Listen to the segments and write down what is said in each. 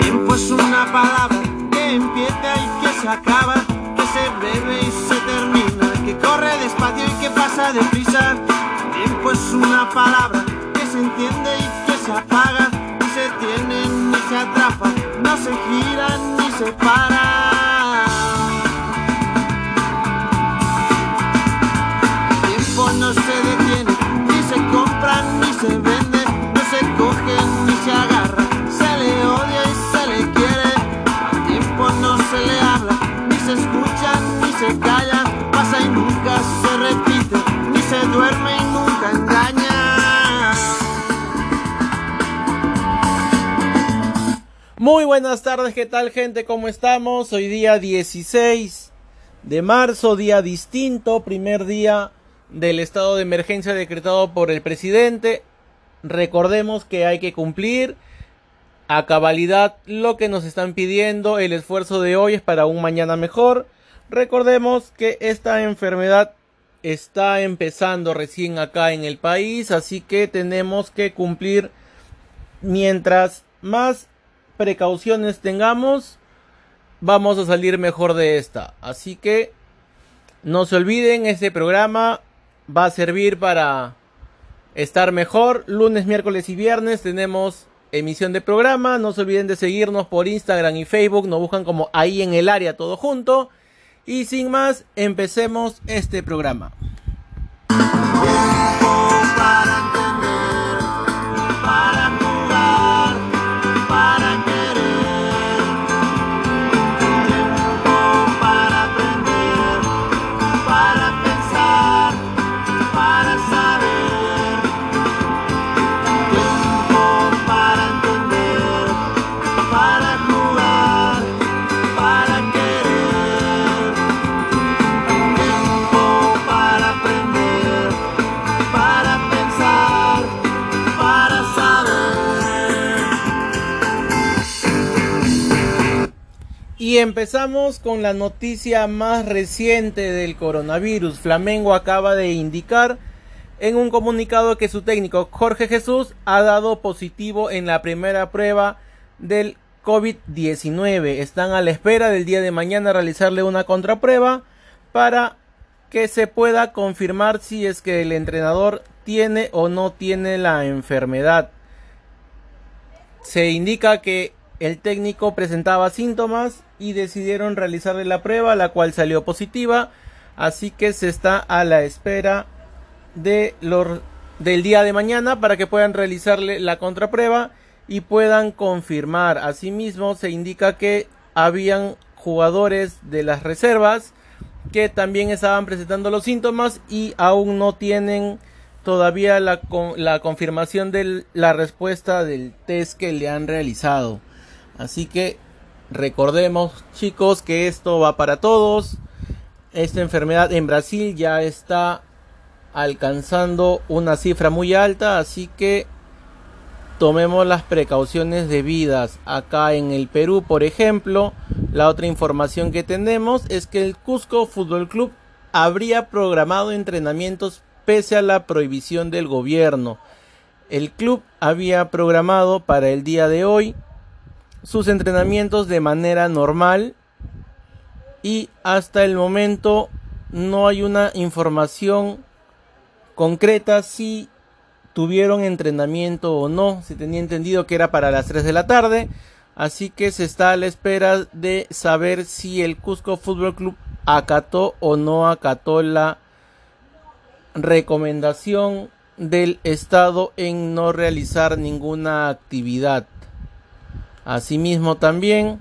Tiempo es una palabra que empieza y que se acaba, que se bebe y se termina, que corre despacio y que pasa deprisa. Tiempo es una palabra que se entiende y que se apaga, ni se tiene ni se atrapa, no se gira ni se para. Se calla, pasa y nunca se ni se duerme y nunca engaña. Muy buenas tardes, ¿qué tal gente? ¿Cómo estamos? Hoy día 16 de marzo, día distinto, primer día del estado de emergencia decretado por el presidente. Recordemos que hay que cumplir a cabalidad lo que nos están pidiendo. El esfuerzo de hoy es para un mañana mejor. Recordemos que esta enfermedad está empezando recién acá en el país, así que tenemos que cumplir mientras más precauciones tengamos, vamos a salir mejor de esta. Así que no se olviden, este programa va a servir para estar mejor. Lunes, miércoles y viernes tenemos emisión de programa. No se olviden de seguirnos por Instagram y Facebook. Nos buscan como ahí en el área todo junto. Y sin más, empecemos este programa. Y empezamos con la noticia más reciente del coronavirus. Flamengo acaba de indicar en un comunicado que su técnico Jorge Jesús ha dado positivo en la primera prueba del COVID-19. Están a la espera del día de mañana realizarle una contraprueba para que se pueda confirmar si es que el entrenador tiene o no tiene la enfermedad. Se indica que el técnico presentaba síntomas y decidieron realizarle la prueba, la cual salió positiva. Así que se está a la espera del día de mañana para que puedan realizarle la contraprueba y puedan confirmar. Asimismo, se indica que habían jugadores de las reservas que también estaban presentando los síntomas y aún no tienen todavía la confirmación de la respuesta del test que le han realizado. Así que recordemos chicos que esto va para todos. Esta enfermedad en Brasil ya está alcanzando una cifra muy alta, así que tomemos las precauciones debidas. Acá en el Perú, por ejemplo, la otra información que tenemos es que el Cusco Fútbol Club habría programado entrenamientos pese a la prohibición del gobierno. El club había programado para el día de hoy sus entrenamientos de manera normal y hasta el momento no hay una información concreta si tuvieron entrenamiento o no. Se tenía entendido que era para las 3 de la tarde. Así que se está a la espera de saber si el Cusco Fútbol Club acató o no acató la recomendación del Estado en no realizar ninguna actividad. Asimismo también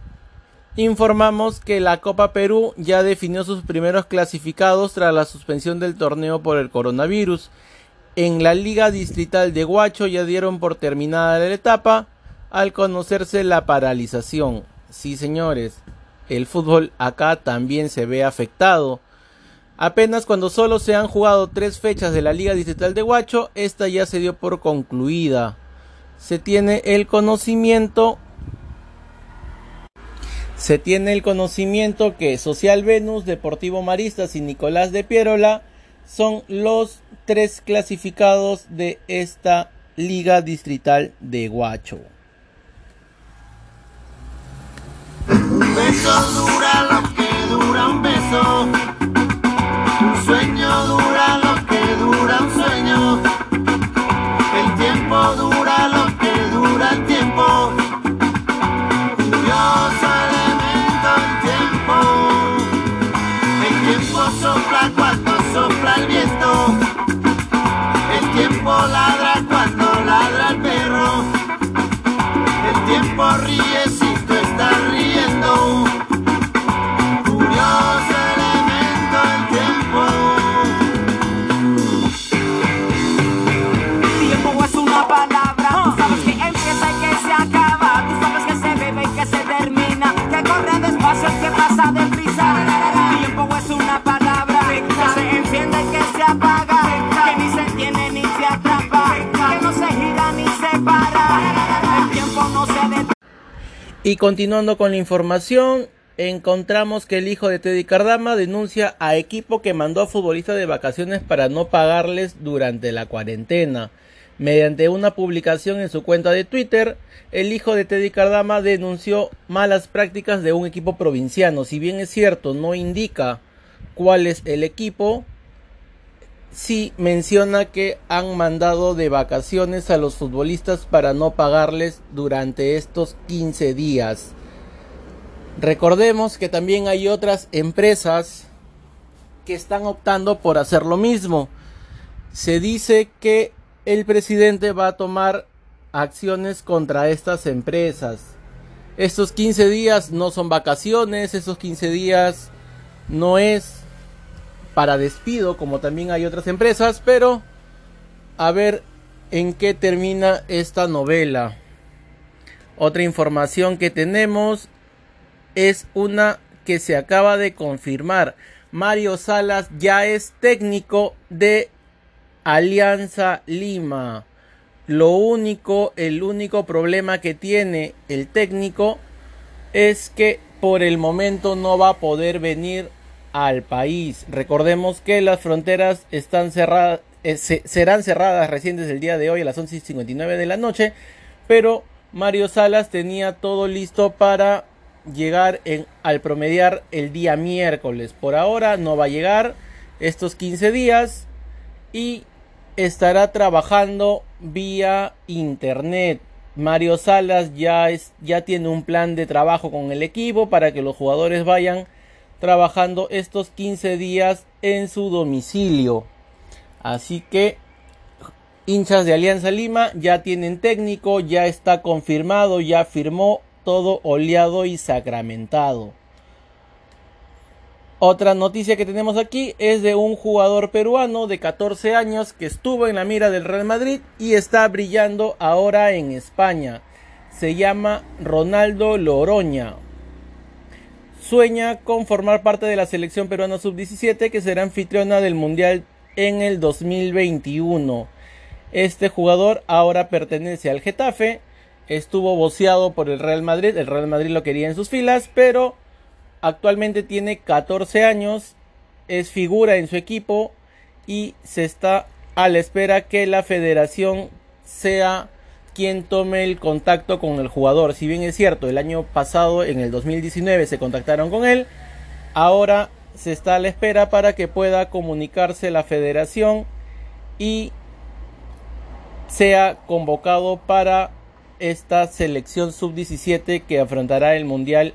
informamos que la Copa Perú ya definió sus primeros clasificados tras la suspensión del torneo por el coronavirus. En la Liga Distrital de Huacho ya dieron por terminada la etapa al conocerse la paralización. Sí, señores, el fútbol acá también se ve afectado. Apenas cuando solo se han jugado tres fechas de la Liga Distrital de Huacho, esta ya se dio por concluida. Se tiene el conocimiento se tiene el conocimiento que Social Venus, Deportivo Maristas y Nicolás de Pierola son los tres clasificados de esta Liga Distrital de Huacho. beso dura lo que dura un beso. Y continuando con la información, encontramos que el hijo de Teddy Cardama denuncia a equipo que mandó a futbolistas de vacaciones para no pagarles durante la cuarentena. Mediante una publicación en su cuenta de Twitter, el hijo de Teddy Cardama denunció malas prácticas de un equipo provinciano. Si bien es cierto, no indica cuál es el equipo, sí menciona que han mandado de vacaciones a los futbolistas para no pagarles durante estos 15 días. Recordemos que también hay otras empresas que están optando por hacer lo mismo. Se dice que el presidente va a tomar acciones contra estas empresas. Estos 15 días no son vacaciones, esos 15 días no es para despido como también hay otras empresas, pero a ver en qué termina esta novela. Otra información que tenemos es una que se acaba de confirmar. Mario Salas ya es técnico de Alianza Lima. Lo único, el único problema que tiene el técnico es que por el momento no va a poder venir al país. Recordemos que las fronteras están cerradas, eh, se- serán cerradas recién desde el día de hoy a las 11.59 de la noche, pero Mario Salas tenía todo listo para llegar al promediar el día miércoles. Por ahora no va a llegar estos 15 días y estará trabajando vía internet. Mario Salas ya es ya tiene un plan de trabajo con el equipo para que los jugadores vayan trabajando estos 15 días en su domicilio. Así que hinchas de Alianza Lima ya tienen técnico, ya está confirmado, ya firmó todo oleado y sacramentado. Otra noticia que tenemos aquí es de un jugador peruano de 14 años que estuvo en la mira del Real Madrid y está brillando ahora en España. Se llama Ronaldo Loroña. Sueña con formar parte de la selección peruana sub-17 que será anfitriona del Mundial en el 2021. Este jugador ahora pertenece al Getafe. Estuvo boceado por el Real Madrid. El Real Madrid lo quería en sus filas, pero actualmente tiene 14 años. Es figura en su equipo y se está a la espera que la federación sea quien tome el contacto con el jugador. Si bien es cierto, el año pasado, en el 2019, se contactaron con él, ahora se está a la espera para que pueda comunicarse la federación y sea convocado para esta selección sub-17 que afrontará el Mundial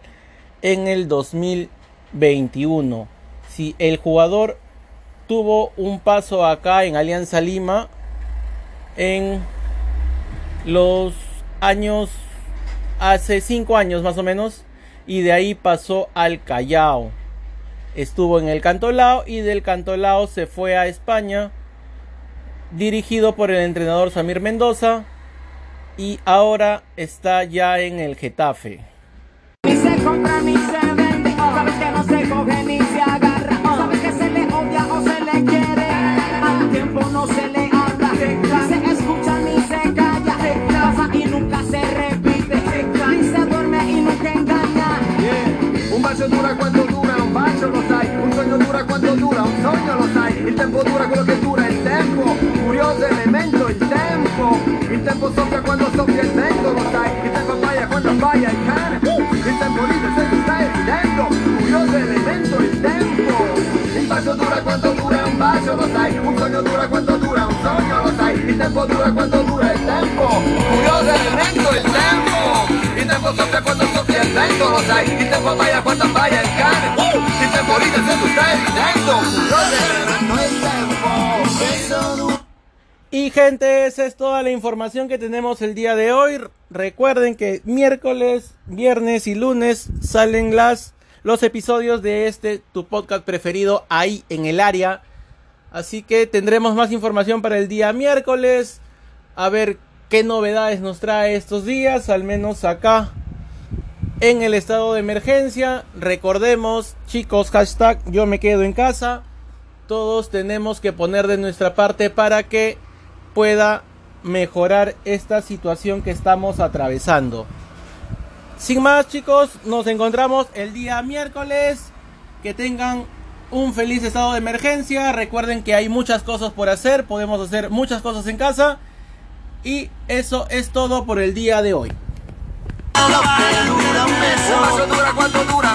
en el 2021. Si el jugador tuvo un paso acá en Alianza Lima en los años hace cinco años más o menos y de ahí pasó al Callao estuvo en el Cantolao y del Cantolao se fue a España dirigido por el entrenador Samir Mendoza y ahora está ya en el Getafe Compra ni se vende, sabes que no se coge ni se agarra, sabes que se le odia o se le quiere, al tiempo no se le habla, ni se escucha ni se calla, pasa y nunca se repite, ni se duerme y nunca engaña. Yeah. Un bacio dura cuando dura, un bacio lo sai. Un sogno dura quando dura, un dura dura, un dura dura. Y gente, esa es toda la información que tenemos el día de hoy. Recuerden que miércoles, viernes y lunes salen las los episodios de este tu podcast preferido ahí en el área. Así que tendremos más información para el día miércoles. A ver qué novedades nos trae estos días, al menos acá en el estado de emergencia. Recordemos, chicos, hashtag yo me quedo en casa. Todos tenemos que poner de nuestra parte para que pueda mejorar esta situación que estamos atravesando. Sin más chicos, nos encontramos el día miércoles. Que tengan un feliz estado de emergencia. Recuerden que hay muchas cosas por hacer. Podemos hacer muchas cosas en casa. Y eso es todo por el día de hoy. Dura